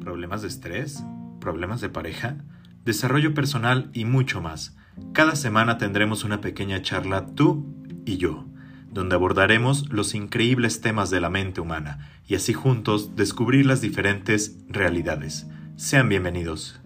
problemas de estrés, problemas de pareja, desarrollo personal y mucho más. Cada semana tendremos una pequeña charla tú y yo, donde abordaremos los increíbles temas de la mente humana y así juntos descubrir las diferentes realidades. Sean bienvenidos.